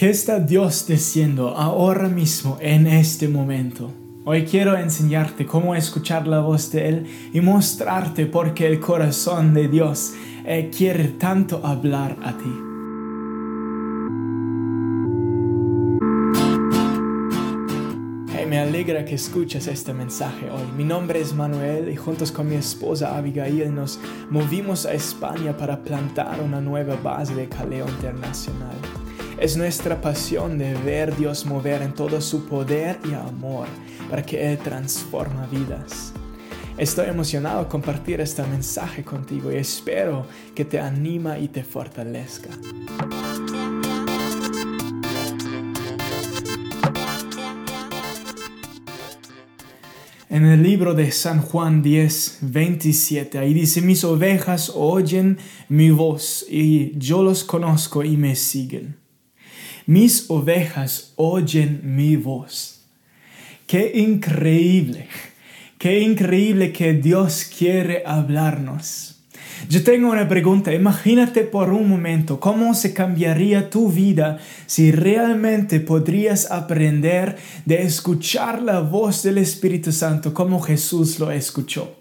¿Qué está Dios diciendo ahora mismo en este momento? Hoy quiero enseñarte cómo escuchar la voz de Él y mostrarte por qué el corazón de Dios eh, quiere tanto hablar a ti. me alegra que escuches este mensaje hoy. Mi nombre es Manuel y juntos con mi esposa Abigail nos movimos a España para plantar una nueva base de Caleo Internacional. Es nuestra pasión de ver Dios mover en todo su poder y amor para que Él transforma vidas. Estoy emocionado compartir este mensaje contigo y espero que te anima y te fortalezca. En el libro de San Juan 10, 27, ahí dice, mis ovejas oyen mi voz y yo los conozco y me siguen. Mis ovejas oyen mi voz. Qué increíble, qué increíble que Dios quiere hablarnos. Yo tengo una pregunta. Imagínate por un momento cómo se cambiaría tu vida si realmente podrías aprender de escuchar la voz del Espíritu Santo como Jesús lo escuchó.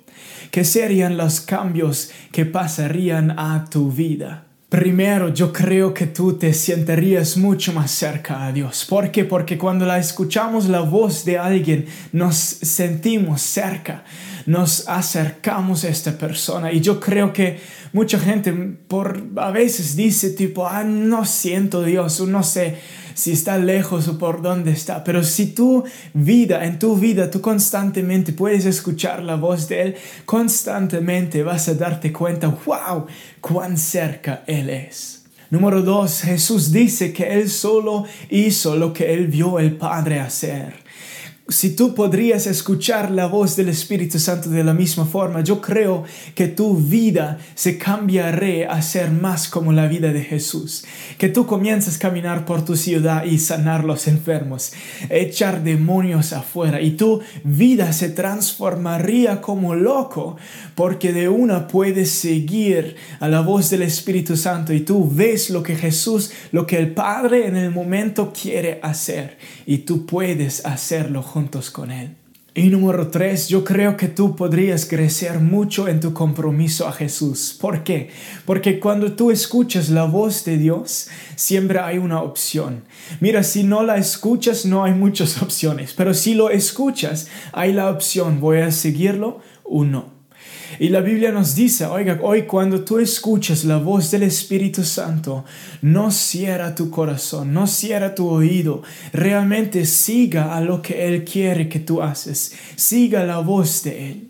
¿Qué serían los cambios que pasarían a tu vida? Primero, yo creo que tú te sentirías mucho más cerca a Dios. ¿Por qué? Porque cuando la escuchamos la voz de alguien, nos sentimos cerca, nos acercamos a esta persona. Y yo creo que mucha gente por a veces dice tipo, ah, no siento Dios, no sé si está lejos o por dónde está. Pero si tu vida, en tu vida, tú constantemente puedes escuchar la voz de Él, constantemente vas a darte cuenta, wow, cuán cerca Él es. Número dos, Jesús dice que Él solo hizo lo que Él vio el Padre hacer si tú podrías escuchar la voz del Espíritu Santo de la misma forma, yo creo que tu vida se cambiará a ser más como la vida de Jesús. Que tú comienzas a caminar por tu ciudad y sanar los enfermos, echar demonios afuera y tu vida se transformaría como loco porque de una puedes seguir a la voz del Espíritu Santo y tú ves lo que Jesús, lo que el Padre en el momento quiere hacer y tú puedes hacerlo con Él. Y número tres, yo creo que tú podrías crecer mucho en tu compromiso a Jesús. ¿Por qué? Porque cuando tú escuchas la voz de Dios, siempre hay una opción. Mira, si no la escuchas, no hay muchas opciones. Pero si lo escuchas, hay la opción, voy a seguirlo o no. Y la Biblia nos dice, oiga, hoy cuando tú escuchas la voz del Espíritu Santo, no cierra tu corazón, no cierra tu oído, realmente siga a lo que Él quiere que tú haces, siga la voz de Él.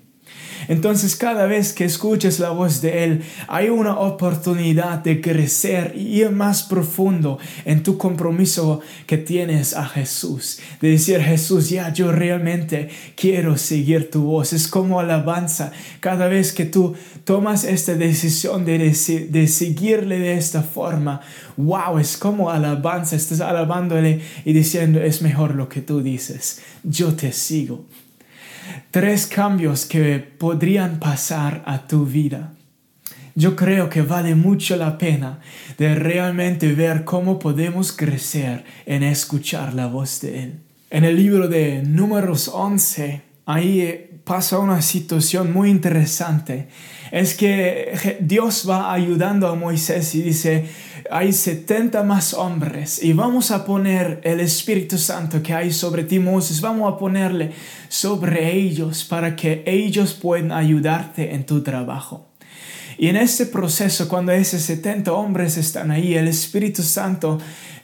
Entonces cada vez que escuches la voz de Él, hay una oportunidad de crecer y ir más profundo en tu compromiso que tienes a Jesús. De decir, Jesús, ya yo realmente quiero seguir tu voz. Es como alabanza. Cada vez que tú tomas esta decisión de, de seguirle de esta forma, wow, es como alabanza. Estás alabándole y diciendo, es mejor lo que tú dices. Yo te sigo tres cambios que podrían pasar a tu vida. Yo creo que vale mucho la pena de realmente ver cómo podemos crecer en escuchar la voz de Él. En el libro de Números 11, ahí eh, pasa una situación muy interesante. Es que Dios va ayudando a Moisés y dice, hay 70 más hombres y vamos a poner el Espíritu Santo que hay sobre ti, Moisés, vamos a ponerle sobre ellos para que ellos puedan ayudarte en tu trabajo. Y en este proceso, cuando esos 70 hombres están ahí, el Espíritu Santo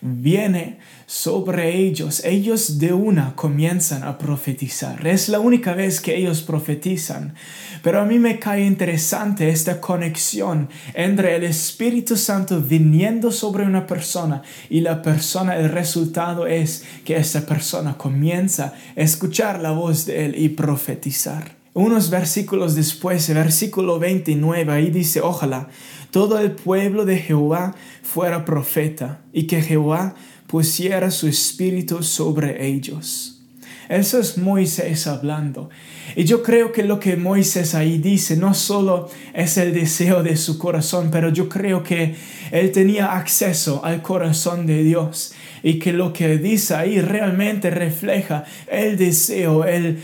viene sobre ellos. Ellos de una comienzan a profetizar. Es la única vez que ellos profetizan. Pero a mí me cae interesante esta conexión entre el Espíritu Santo viniendo sobre una persona y la persona, el resultado es que esa persona comienza a escuchar la voz de Él y profetizar. Unos versículos después, el versículo 29, ahí dice, ojalá todo el pueblo de Jehová fuera profeta y que Jehová pusiera su espíritu sobre ellos. Eso es Moisés hablando. Y yo creo que lo que Moisés ahí dice no solo es el deseo de su corazón, pero yo creo que él tenía acceso al corazón de Dios. y que lo que dice ahí realmente refleja el deseo, el,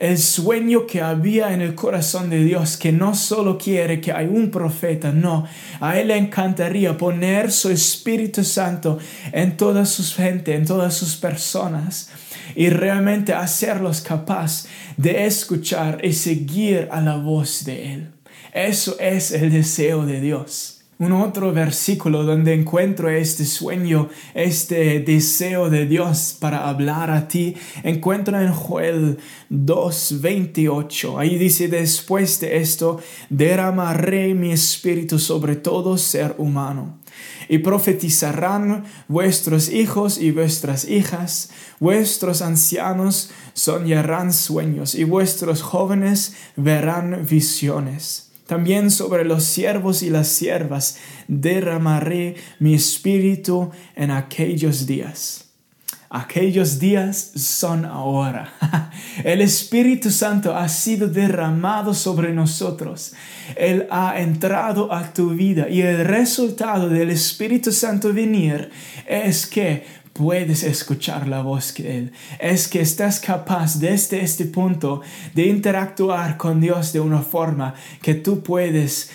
el sueño que había en el corazón de Dios, que no solo quiere que hay un profeta, no, a Él le encantaría poner su Espíritu Santo en toda su gente, en todas sus personas, y realmente hacerlos capaz de escuchar y seguir a la voz de Él. Eso es el deseo de Dios. Un otro versículo donde encuentro este sueño, este deseo de Dios para hablar a ti, encuentro en Joel 2:28. Ahí dice, después de esto, derramaré mi espíritu sobre todo ser humano. Y profetizarán vuestros hijos y vuestras hijas, vuestros ancianos soñarán sueños y vuestros jóvenes verán visiones. También sobre los siervos y las siervas derramaré mi espíritu en aquellos días. Aquellos días son ahora. El Espíritu Santo ha sido derramado sobre nosotros. Él ha entrado a tu vida y el resultado del Espíritu Santo venir es que puedes escuchar la voz de Él. Es que estás capaz desde este punto de interactuar con Dios de una forma que tú puedes,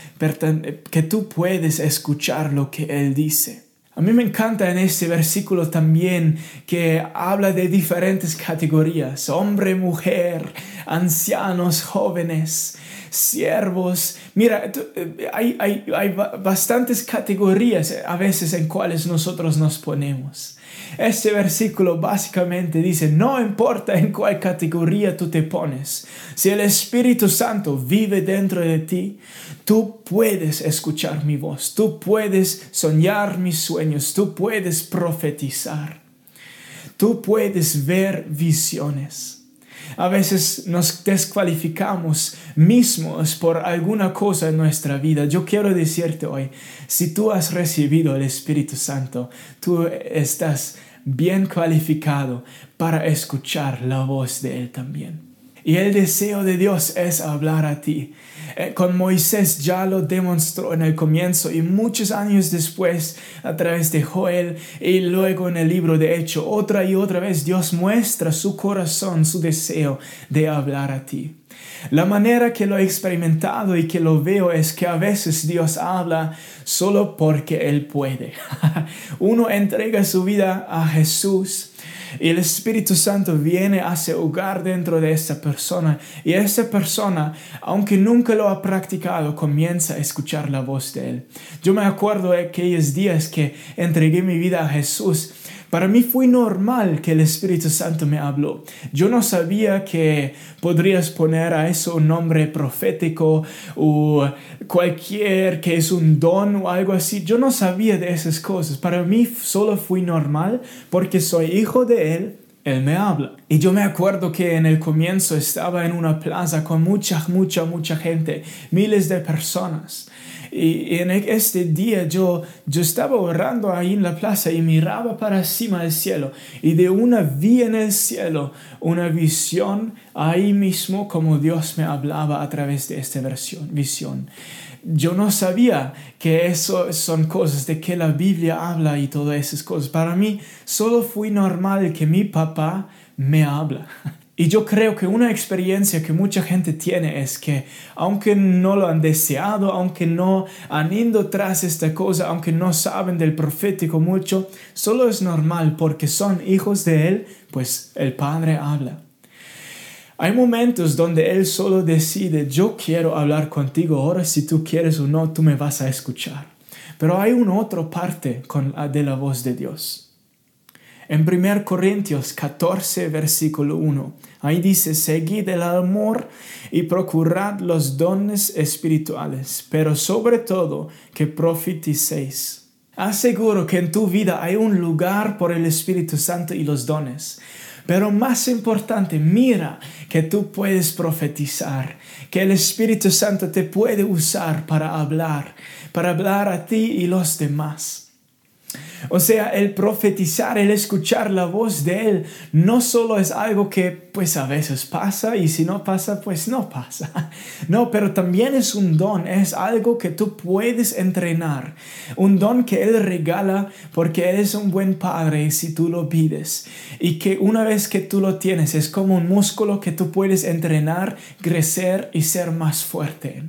que tú puedes escuchar lo que Él dice. A mí me encanta en este versículo también que habla de diferentes categorías, hombre, mujer, ancianos, jóvenes, siervos. Mira, eh, hay, hay, hay bastantes categorías a veces en cuales nosotros nos ponemos. Este versículo básicamente dice, no importa en cuál categoría tú te pones, si el Espíritu Santo vive dentro de ti, tú puedes escuchar mi voz, tú puedes soñar mis sueños, tú puedes profetizar, tú puedes ver visiones. A veces nos descualificamos mismos por alguna cosa en nuestra vida. Yo quiero decirte hoy, si tú has recibido el Espíritu Santo, tú estás bien cualificado para escuchar la voz de Él también. Y el deseo de Dios es hablar a ti. Eh, con Moisés ya lo demostró en el comienzo y muchos años después a través de Joel y luego en el libro de Hecho, otra y otra vez Dios muestra su corazón, su deseo de hablar a ti. La manera que lo he experimentado y que lo veo es que a veces Dios habla solo porque Él puede. Uno entrega su vida a Jesús y el Espíritu Santo viene, hace hogar dentro de esa persona. Y esa persona, aunque nunca lo ha practicado, comienza a escuchar la voz de Él. Yo me acuerdo de aquellos días que entregué mi vida a Jesús para mí fue normal que el Espíritu Santo me habló. Yo no sabía que podrías poner a eso un nombre profético o cualquier que es un don o algo así. Yo no sabía de esas cosas. Para mí solo fue normal porque soy hijo de Él él me habla. Y yo me acuerdo que en el comienzo estaba en una plaza con mucha, mucha, mucha gente, miles de personas. Y en este día yo, yo estaba orando ahí en la plaza y miraba para encima del cielo. Y de una vi en el cielo una visión ahí mismo como Dios me hablaba a través de esta versión, visión. Yo no sabía que eso son cosas de que la Biblia habla y todas esas cosas. Para mí solo fue normal que mi papá me habla. Y yo creo que una experiencia que mucha gente tiene es que aunque no lo han deseado, aunque no han ido tras esta cosa, aunque no saben del profético mucho, solo es normal porque son hijos de Él, pues el Padre habla. Hay momentos donde Él solo decide, yo quiero hablar contigo, ahora si tú quieres o no, tú me vas a escuchar. Pero hay una otra parte con, de la voz de Dios. En 1 Corintios 14, versículo 1, ahí dice, seguid el amor y procurad los dones espirituales, pero sobre todo que profeticéis. Aseguro que en tu vida hay un lugar por el Espíritu Santo y los dones. Pero más importante, mira que tú puedes profetizar, que el Espíritu Santo te puede usar para hablar, para hablar a ti y los demás. O sea, el profetizar, el escuchar la voz de Él, no solo es algo que pues a veces pasa y si no pasa, pues no pasa. No, pero también es un don, es algo que tú puedes entrenar. Un don que Él regala porque Él es un buen padre si tú lo pides. Y que una vez que tú lo tienes, es como un músculo que tú puedes entrenar, crecer y ser más fuerte.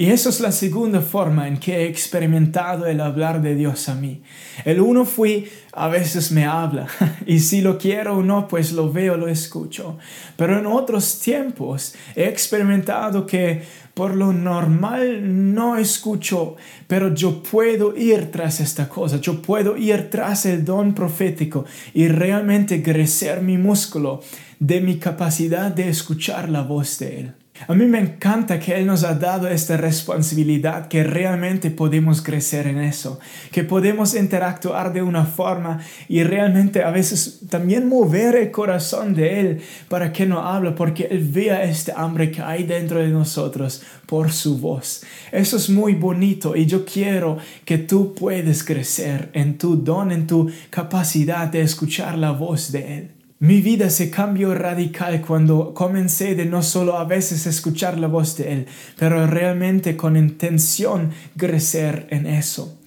Y eso es la segunda forma en que he experimentado el hablar de Dios a mí. El uno fue, a veces me habla, y si lo quiero o no, pues lo veo, lo escucho. Pero en otros tiempos he experimentado que por lo normal no escucho, pero yo puedo ir tras esta cosa, yo puedo ir tras el don profético y realmente crecer mi músculo de mi capacidad de escuchar la voz de Él. A mí me encanta que Él nos ha dado esta responsabilidad, que realmente podemos crecer en eso, que podemos interactuar de una forma y realmente a veces también mover el corazón de Él para que no hable, porque Él vea este hambre que hay dentro de nosotros por su voz. Eso es muy bonito y yo quiero que tú puedes crecer en tu don, en tu capacidad de escuchar la voz de Él. Mi vida se cambió radical cuando comencé de no solo a veces escuchar la voz de Él, pero realmente con intención crecer en eso.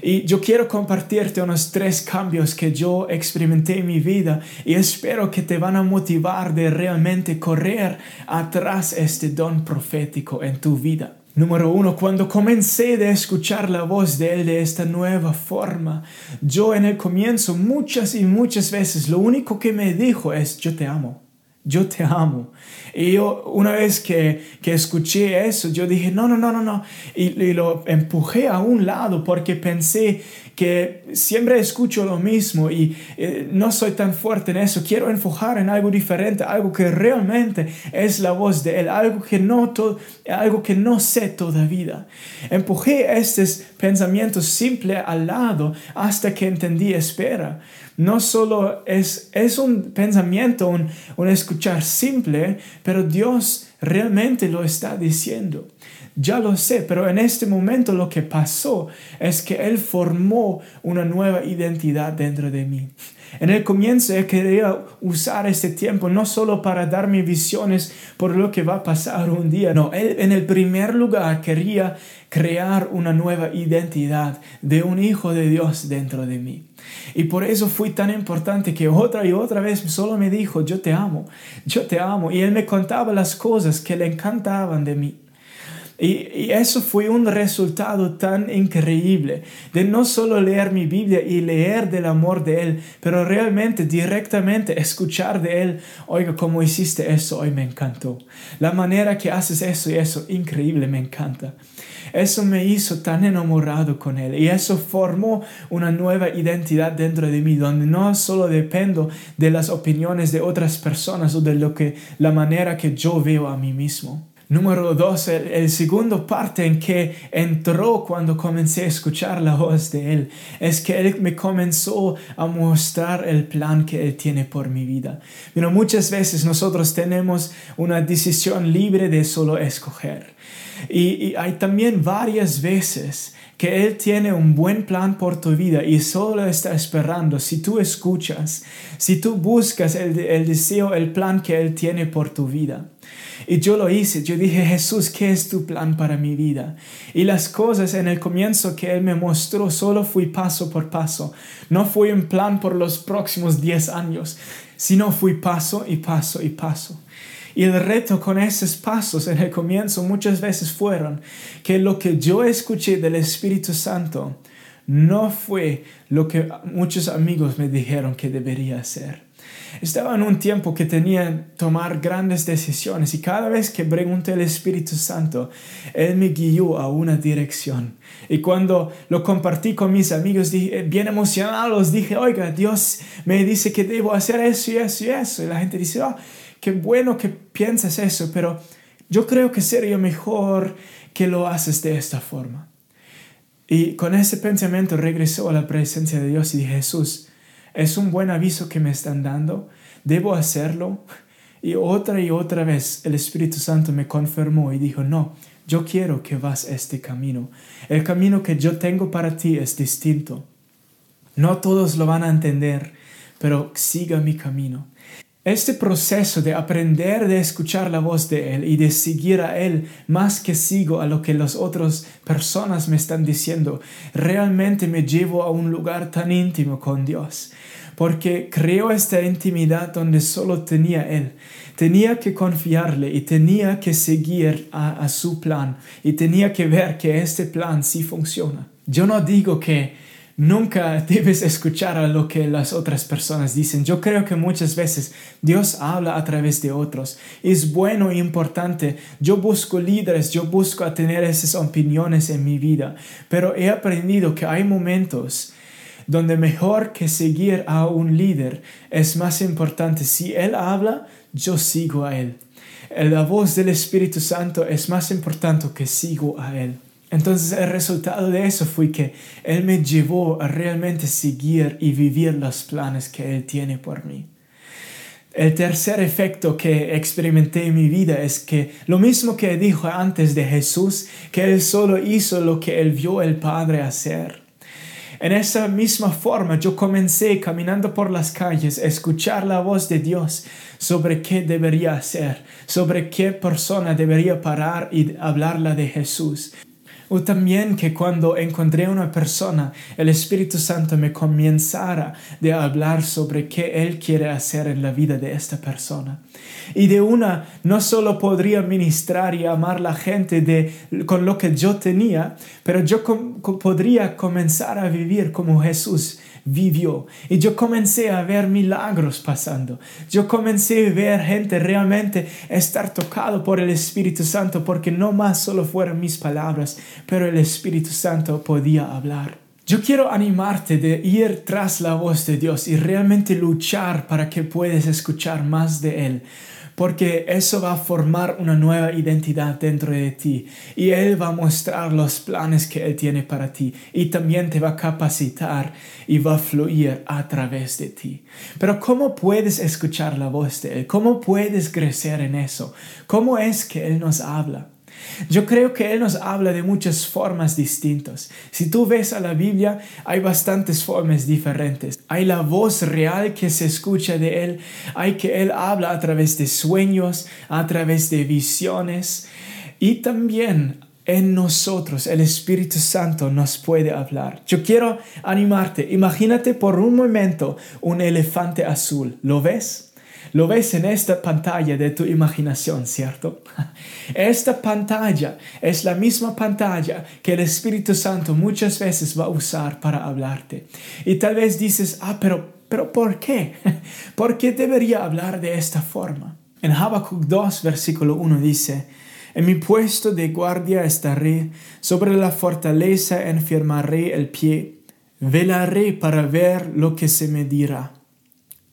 Y yo quiero compartirte unos tres cambios que yo experimenté en mi vida y espero que te van a motivar de realmente correr atrás este don profético en tu vida. Número uno, cuando comencé de escuchar la voz de Él de esta nueva forma, yo en el comienzo muchas y muchas veces lo único que me dijo es, yo te amo, yo te amo. Y yo una vez que, que escuché eso, yo dije, no, no, no, no, no. Y, y, lo empujé a un lado porque pensé que siempre escucho lo mismo y eh, no soy tan fuerte en eso. Quiero enfocar en algo diferente, algo que realmente es la voz de Él, algo que no, algo que no sé todavía. Empujé estos pensamientos simples al lado hasta que entendí, espera, no solo es, es un pensamiento, un, un escuchar simple, pero Dios realmente lo está diciendo. Ya lo sé, pero en este momento lo que pasó es que Él formó una nueva identidad dentro de mí. En el comienzo Él quería usar este tiempo no solo para darme visiones por lo que va a pasar un día, no, Él en el primer lugar quería crear una nueva identidad de un hijo de Dios dentro de mí. Y por eso fue tan importante que otra y otra vez solo me dijo, yo te amo, yo te amo. Y Él me contaba las cosas que le encantaban de mí. Y, eso fue un resultado tan increíble de no solo leer mi Biblia y leer del amor de Él, pero realmente directamente escuchar de Él, oiga, cómo hiciste eso, hoy me encantó. La manera que haces eso y eso, increíble, me encanta. Eso me hizo tan enamorado con Él y eso formó una nueva identidad dentro de mí, donde no solo dependo de las opiniones de otras personas o de lo que, la manera que yo veo a mí mismo. Número dos, el, segundo parte en que entró cuando comencé a escuchar la voz de Él, es que Él me comenzó a mostrar el plan que Él tiene por mi vida. Pero muchas veces nosotros tenemos una decisión libre de solo escoger. Y, y hay también varias veces que Él tiene un buen plan por tu vida y solo está esperando si tú escuchas, si tú buscas el, el deseo, el plan que Él tiene por tu vida. Y yo lo hice, yo dije, Jesús, ¿qué es tu plan para mi vida? Y las cosas en el comienzo que Él me mostró solo fui paso por paso. No fue un plan por los próximos 10 años, sino fui paso y paso y paso. Y el reto con esos pasos en el comienzo muchas veces fueron que lo que yo escuché del Espíritu Santo no fue lo que muchos amigos me dijeron que debería hacer. Estaba en un tiempo que tenía que tomar grandes decisiones y cada vez que pregunté al Espíritu Santo, Él me guió a una dirección. Y cuando lo compartí con mis amigos, dije, bien emocionados, dije, oiga, Dios me dice que debo hacer eso y eso y eso. Y la gente dice, oh, qué bueno que piensas eso, pero yo creo que sería mejor que lo haces de esta forma. Y con ese pensamiento regresó a la presencia de Dios y dije, Jesús, es un buen aviso que me están dando, debo hacerlo. Y otra y otra vez el Espíritu Santo me confirmó y dijo, no, yo quiero que vas este camino. El camino que yo tengo para ti es distinto. No todos lo van a entender, pero siga mi camino. Este proceso de aprender de escuchar la voz de Él y de seguir a Él más que sigo a lo que las otras personas me están diciendo, realmente me llevo a un lugar tan íntimo con Dios, porque creo esta intimidad donde solo tenía Él. Tenía que confiarle y tenía que seguir a, a su plan y tenía que ver que este plan sí funciona. Yo no digo que Nunca debes escuchar a lo que las otras personas dicen. Yo creo que muchas veces Dios habla a través de otros. Es bueno e importante. Yo busco líderes, yo busco tener esas opiniones en mi vida. Pero he aprendido que hay momentos donde mejor que seguir a un líder es más importante. Si Él habla, yo sigo a Él. La voz del Espíritu Santo es más importante que sigo a Él. Entonces el resultado de eso fue que Él me llevó a realmente seguir y vivir los planes que Él tiene por mí. El tercer efecto que experimenté en mi vida es que lo mismo que dijo antes de Jesús, que Él solo hizo lo que Él vio el Padre hacer. En esa misma forma yo comencé caminando por las calles a escuchar la voz de Dios sobre qué debería hacer, sobre qué persona debería parar y hablarla de Jesús. O también que cuando encontré una persona, el Espíritu Santo me comenzara de hablar sobre qué Él quiere hacer en la vida de esta persona. Y de una, no solo podría ministrar y amar la gente de, con lo que yo tenía, pero yo podría comenzar a vivir como Jesús vivió. Y yo comencé a ver milagros pasando. Yo comencé a ver gente realmente estar tocado por el Espíritu Santo porque no más solo fueron mis palabras, pero el Espíritu Santo podía hablar. Yo quiero animarte de ir tras la voz de Dios y realmente luchar para que puedas escuchar más de Él porque eso va a formar una nueva identidad dentro de ti y Él va a mostrar los planes que Él tiene para ti y también te va a capacitar y va a fluir a través de ti. Pero ¿cómo puedes escuchar la voz de Él? ¿Cómo puedes crecer en eso? ¿Cómo es que Él nos habla? Yo creo que Él nos habla de muchas formas distintas. Si tú ves a la Biblia, hay bastantes formas diferentes. Hay la voz real que se escucha de Él, hay que Él habla a través de sueños, a través de visiones y también en nosotros el Espíritu Santo nos puede hablar. Yo quiero animarte, imagínate por un momento un elefante azul, ¿lo ves? Lo ves en esta pantalla de tu imaginación, ¿cierto? Esta pantalla es la misma pantalla que el Espíritu Santo muchas veces va a usar para hablarte. Y tal vez dices, ah, pero, pero ¿por qué? ¿Por qué debería hablar de esta forma? En Habacuc 2, versículo 1 dice, en mi puesto de guardia estaré, sobre la fortaleza enfermaré el pie, velaré para ver lo que se me dirá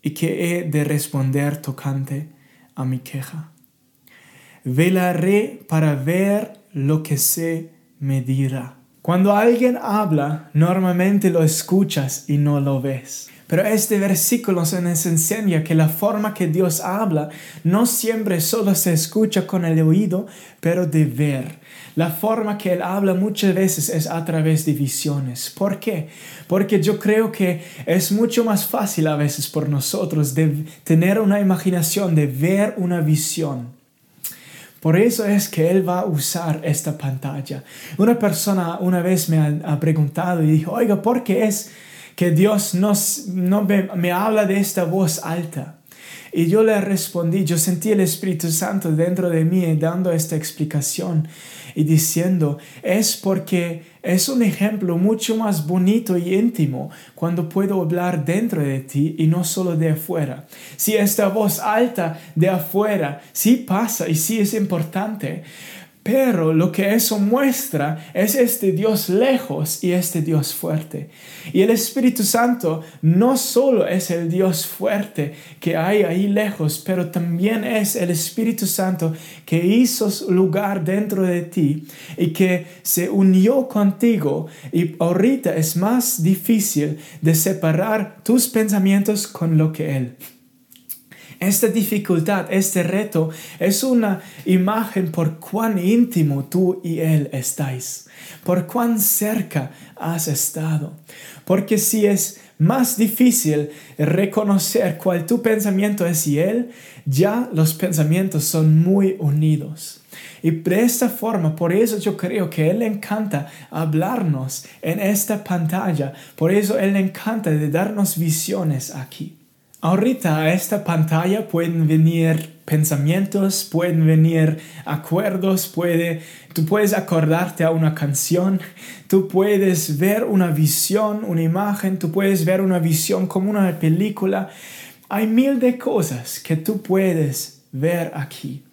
y que he de responder tocante a mi queja. Velaré para ver lo que se me dirá. Cuando alguien habla, normalmente lo escuchas y no lo ves. Pero este versículo nos enseña que la forma que Dios habla no siempre solo se escucha con el oído, pero de ver. La forma que Él habla muchas veces es a través de visiones. ¿Por qué? Porque yo creo que es mucho más fácil a veces por nosotros de tener una imaginación, de ver una visión. Por eso es que Él va a usar esta pantalla. Una persona una vez me ha, preguntado y dijo, oiga, ¿por qué es que Dios no me, habla de esta voz alta. Y yo le respondí, yo sentí el Espíritu Santo dentro de mí dando esta explicación y diciendo, es porque es un ejemplo mucho más bonito y íntimo cuando puedo hablar dentro de ti y no solo de afuera. Si esta voz alta de afuera sí pasa y sí es importante, pero lo que eso muestra es este Dios lejos y este Dios fuerte. Y el Espíritu Santo no solo es el Dios fuerte que hay ahí lejos, pero también es el Espíritu Santo que hizo lugar dentro de ti y que se unió contigo. Y ahorita es más difícil de separar tus pensamientos con lo que Él. Esta dificultad, este reto, es una imagen por cuán íntimo tú y Él estáis, por cuán cerca has estado. Porque si es más difícil reconocer cuál tu pensamiento es y Él, ya los pensamientos son muy unidos. Y de esta forma, por eso yo creo que Él encanta hablarnos en esta pantalla. Por eso Él encanta de darnos visiones aquí. Ahorita a esta pantalla pueden venir pensamientos, pueden venir acuerdos, puede, tú puedes acordarte a una canción, tú puedes ver una visión, una imagen, tú puedes ver una visión como una película. Hay mil de cosas que tú puedes ver aquí.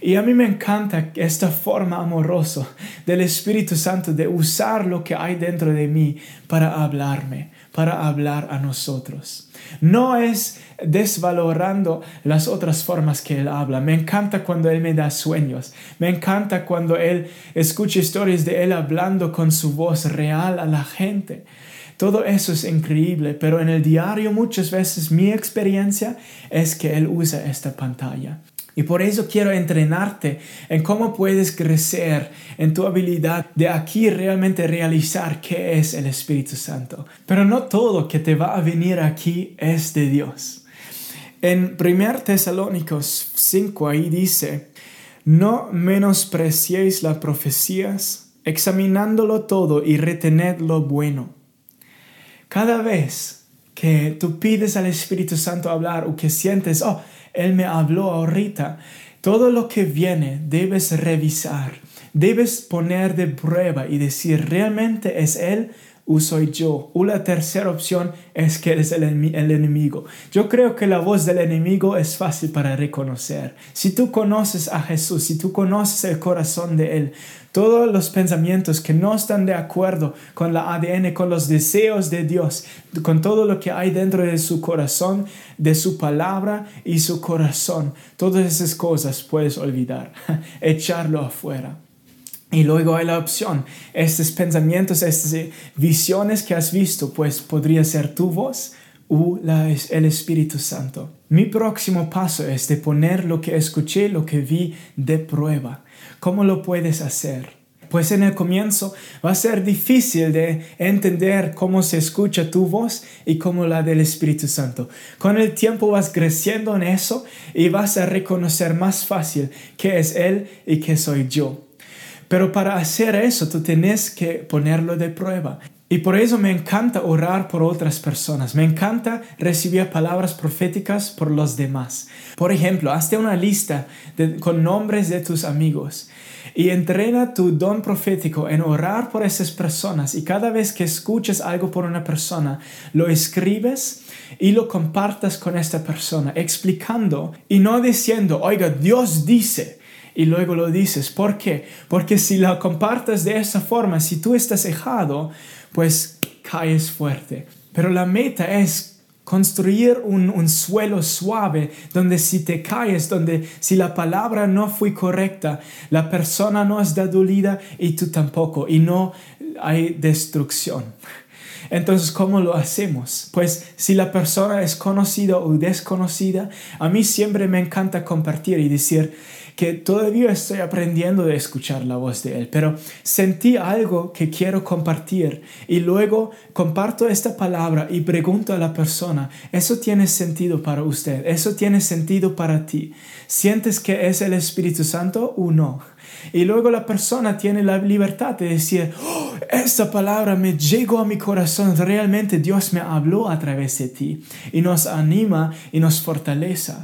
Y a mí me encanta esta forma amorosa del Espíritu Santo de usar lo que hay dentro de mí para hablarme, para hablar a nosotros. No es desvalorando las otras formas que Él habla. Me encanta cuando Él me da sueños. Me encanta cuando Él escucha historias de Él hablando con su voz real a la gente. Todo eso es increíble, pero en el diario muchas veces mi experiencia es que Él usa esta pantalla. Y por eso quiero entrenarte en cómo puedes crecer en tu habilidad de aquí realmente realizar qué es el Espíritu Santo. Pero no todo que te va a venir aquí es de Dios. En 1 Tesalónicos 5 ahí dice, no menospreciéis las profecías, examinándolo todo y retened lo bueno. Cada vez que tú pides al Espíritu Santo hablar o que sientes, oh, él me habló ahorita. Todo lo que viene debes revisar, debes poner de prueba y decir, ¿realmente es Él soy yo? O la tercera opción es que eres el, el, enemigo. Yo creo que la voz del enemigo es fácil para reconocer. Si tú conoces a Jesús, si tú conoces el corazón de Él, todos los pensamientos que no están de acuerdo con la ADN, con los deseos de Dios, con todo lo que hay dentro de su corazón, de su palabra y su corazón, todas esas cosas puedes olvidar, echarlo afuera. Y luego hay la opción, estos pensamientos, estas visiones que has visto, pues podría ser tu voz o el Espíritu Santo. Mi próximo paso es de poner lo que escuché, lo que vi de prueba. ¿Cómo lo puedes hacer? Pues en el comienzo va a ser difícil de entender cómo se escucha tu voz y cómo la del Espíritu Santo. Con el tiempo vas creciendo en eso y vas a reconocer más fácil qué es Él y qué soy yo. Pero para hacer eso tú tienes que ponerlo de prueba. Y por eso me encanta orar por otras personas. Me encanta recibir palabras proféticas por los demás. Por ejemplo, hazte una lista con nombres de tus amigos y entrena tu don profético en orar por esas personas. Y cada vez que escuches algo por una persona, lo escribes y lo compartas con esta persona, explicando y no diciendo, oiga, Dios dice y luego lo dices. ¿Por qué? Porque si lo compartas de esa forma, si tú estás dejado, pues caes fuerte. Pero la meta es construir un, suelo suave donde si te caes, donde si la palabra no fue correcta, la persona no está dolida y tú tampoco, y no hay destrucción. Entonces, ¿cómo lo hacemos? Pues si la persona es conocida o desconocida, a mí siempre me encanta compartir y decir, que todavía estoy aprendiendo de escuchar la voz de Él, pero sentí algo que quiero compartir y luego comparto esta palabra y pregunto a la persona, ¿eso tiene sentido para usted? ¿Eso tiene sentido para ti? ¿Sientes que es el Espíritu Santo o no? Y luego la persona tiene la libertad de decir, oh, esta palabra me llegó a mi corazón, realmente Dios me habló a través de ti y nos anima y nos fortalece.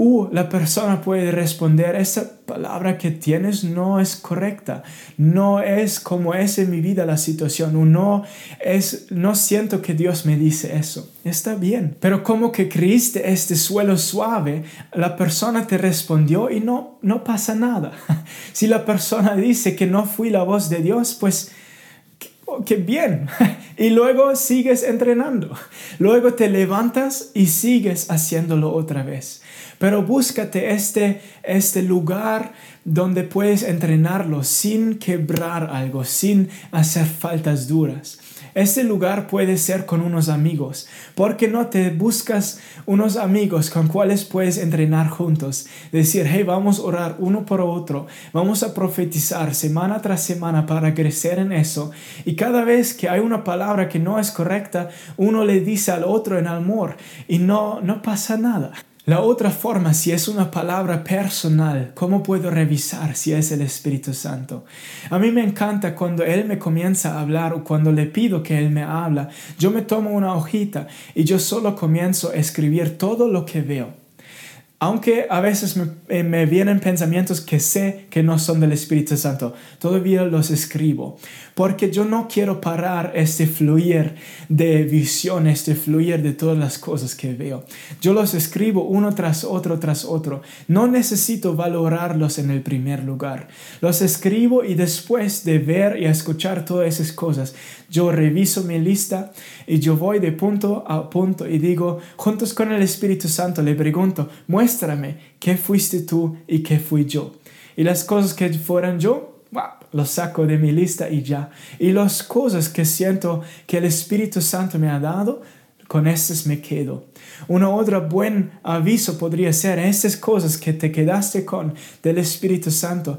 O la persona puede responder, esa palabra que tienes no es correcta, no es como es en mi vida la situación, no, es, no siento que Dios me dice eso. Está bien, pero como que creíste este suelo suave, la persona te respondió y no, no pasa nada. si la persona dice que no fui la voz de Dios, pues qué bien. y luego sigues entrenando. Luego te levantas y sigues haciéndolo otra vez. Pero búscate este, este lugar donde puedes entrenarlo sin quebrar algo, sin hacer faltas duras. Este lugar puede ser con unos amigos. ¿Por qué no te buscas unos amigos con cuales puedes entrenar juntos? Decir, hey, vamos a orar uno por otro. Vamos a profetizar semana tras semana para crecer en eso. Y cada vez que hay una palabra que no es correcta, uno le dice al otro en amor y no, no pasa nada. La otra forma, si es una palabra personal, ¿cómo puedo revisar si es el Espíritu Santo? A mí me encanta cuando Él me comienza a hablar o cuando le pido que Él me habla. Yo me tomo una hojita y yo solo comienzo a escribir todo lo que veo. Aunque a veces eh, me, vienen pensamientos que sé que no son del Espíritu Santo, todavía los escribo, porque yo no quiero parar este fluir de visión, este fluir de todas las cosas que veo. Yo los escribo uno tras otro, tras otro. No necesito valorarlos en el primer lugar. Los escribo y después de ver y escuchar todas esas cosas, yo reviso mi lista y yo voy de punto a punto y digo, juntos con el Espíritu Santo, le pregunto, muéstrame qué fuiste tú y qué fui yo. Y las cosas que fueran yo, los saco de mi lista y ya. Y las cosas que siento que el Espíritu Santo me ha dado, con estas me quedo. Una otra buen aviso podría ser estas cosas que te quedaste con del Espíritu Santo.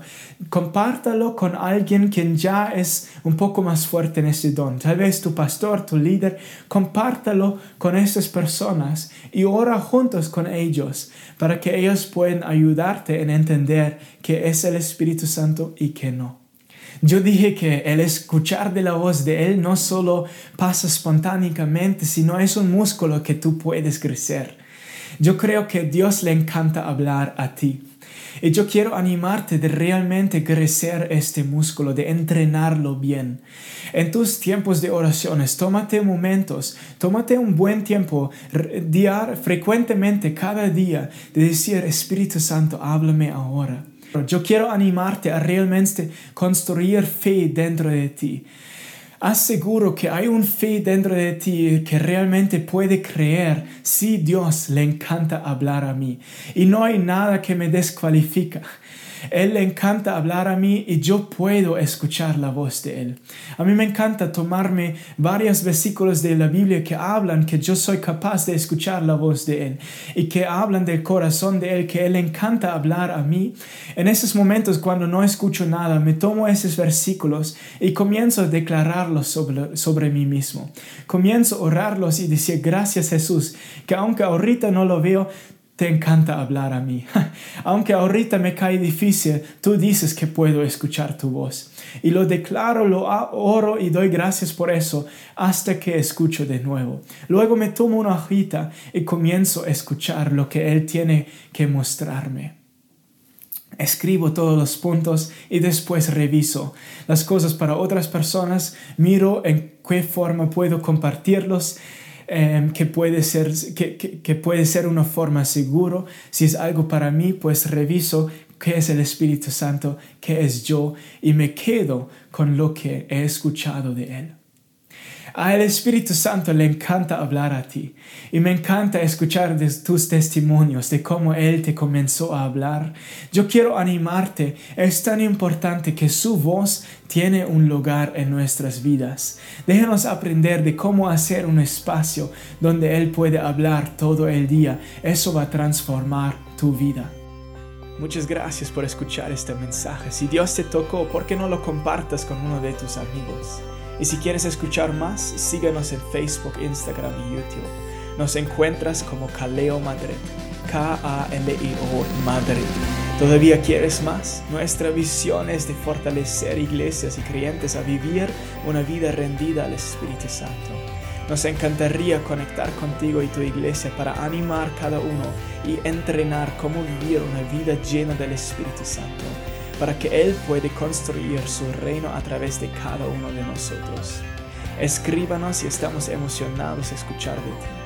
Compártalo con alguien quien ya es un poco más fuerte en ese don. Tal vez tu pastor, tu líder. Compártalo con esas personas y ora juntos con ellos para que ellos puedan ayudarte en entender que es el Espíritu Santo y que no. Yo dije que el escuchar de la voz de Él no solo pasa espontáneamente, sino es un músculo que tú puedes crecer. Yo creo que Dios le encanta hablar a ti. Y yo quiero animarte de realmente crecer este músculo, de entrenarlo bien. En tus tiempos de oraciones, tómate momentos, tómate un buen tiempo, diar frecuentemente cada día, de decir, Espíritu Santo, háblame ahora. Yo quiero animarte a realmente construir fe dentro de ti. Aseguro que hay un fe dentro de ti que realmente puede creer si Dios le encanta hablar a mí. Y no hay nada que me descualifica. Él encanta hablar a mí y yo puedo escuchar la voz de Él. A mí me encanta tomarme varios versículos de la Biblia que hablan que yo soy capaz de escuchar la voz de Él y que hablan del corazón de Él, que Él encanta hablar a mí. En esos momentos cuando no escucho nada, me tomo esos versículos y comienzo a declararlos sobre, sobre mí mismo. Comienzo a orarlos y decir gracias Jesús, que aunque ahorita no lo veo, te encanta hablar a mí. Aunque ahorita me cae difícil, tú dices que puedo escuchar tu voz. Y lo declaro, lo oro y doy gracias por eso hasta que escucho de nuevo. Luego me tomo una hojita y comienzo a escuchar lo que Él tiene que mostrarme. Escribo todos los puntos y después reviso las cosas para otras personas, miro en qué forma puedo compartirlos Em, que, puede ser, que, que, puede ser una forma seguro. Si es algo para mí, pues reviso qué es el Espíritu Santo, qué es yo y me quedo con lo que he escuchado de Él. A el Espíritu Santo le encanta hablar a ti y me encanta escuchar tus testimonios de cómo Él te comenzó a hablar. Yo quiero animarte, es tan importante que su voz tiene un lugar en nuestras vidas. Déjanos aprender de cómo hacer un espacio donde Él puede hablar todo el día. Eso va a transformar tu vida. Muchas gracias por escuchar este mensaje. Si Dios te tocó, ¿por qué no lo compartas con uno de tus amigos? Y si quieres escuchar más, síguenos en Facebook, Instagram y YouTube. Nos encuentras como Kaleo Madrid. K-A-L-E-O Madrid. ¿Todavía quieres más? Nuestra visión es de fortalecer iglesias y creyentes a vivir una vida rendida al Espíritu Santo. Nos encantaría conectar contigo y tu iglesia para animar cada uno y entrenar cómo vivir una vida llena del Espíritu Santo para que Él pueda construir su reino a través de cada uno de nosotros. Escríbanos y estamos emocionados de escuchar de ti.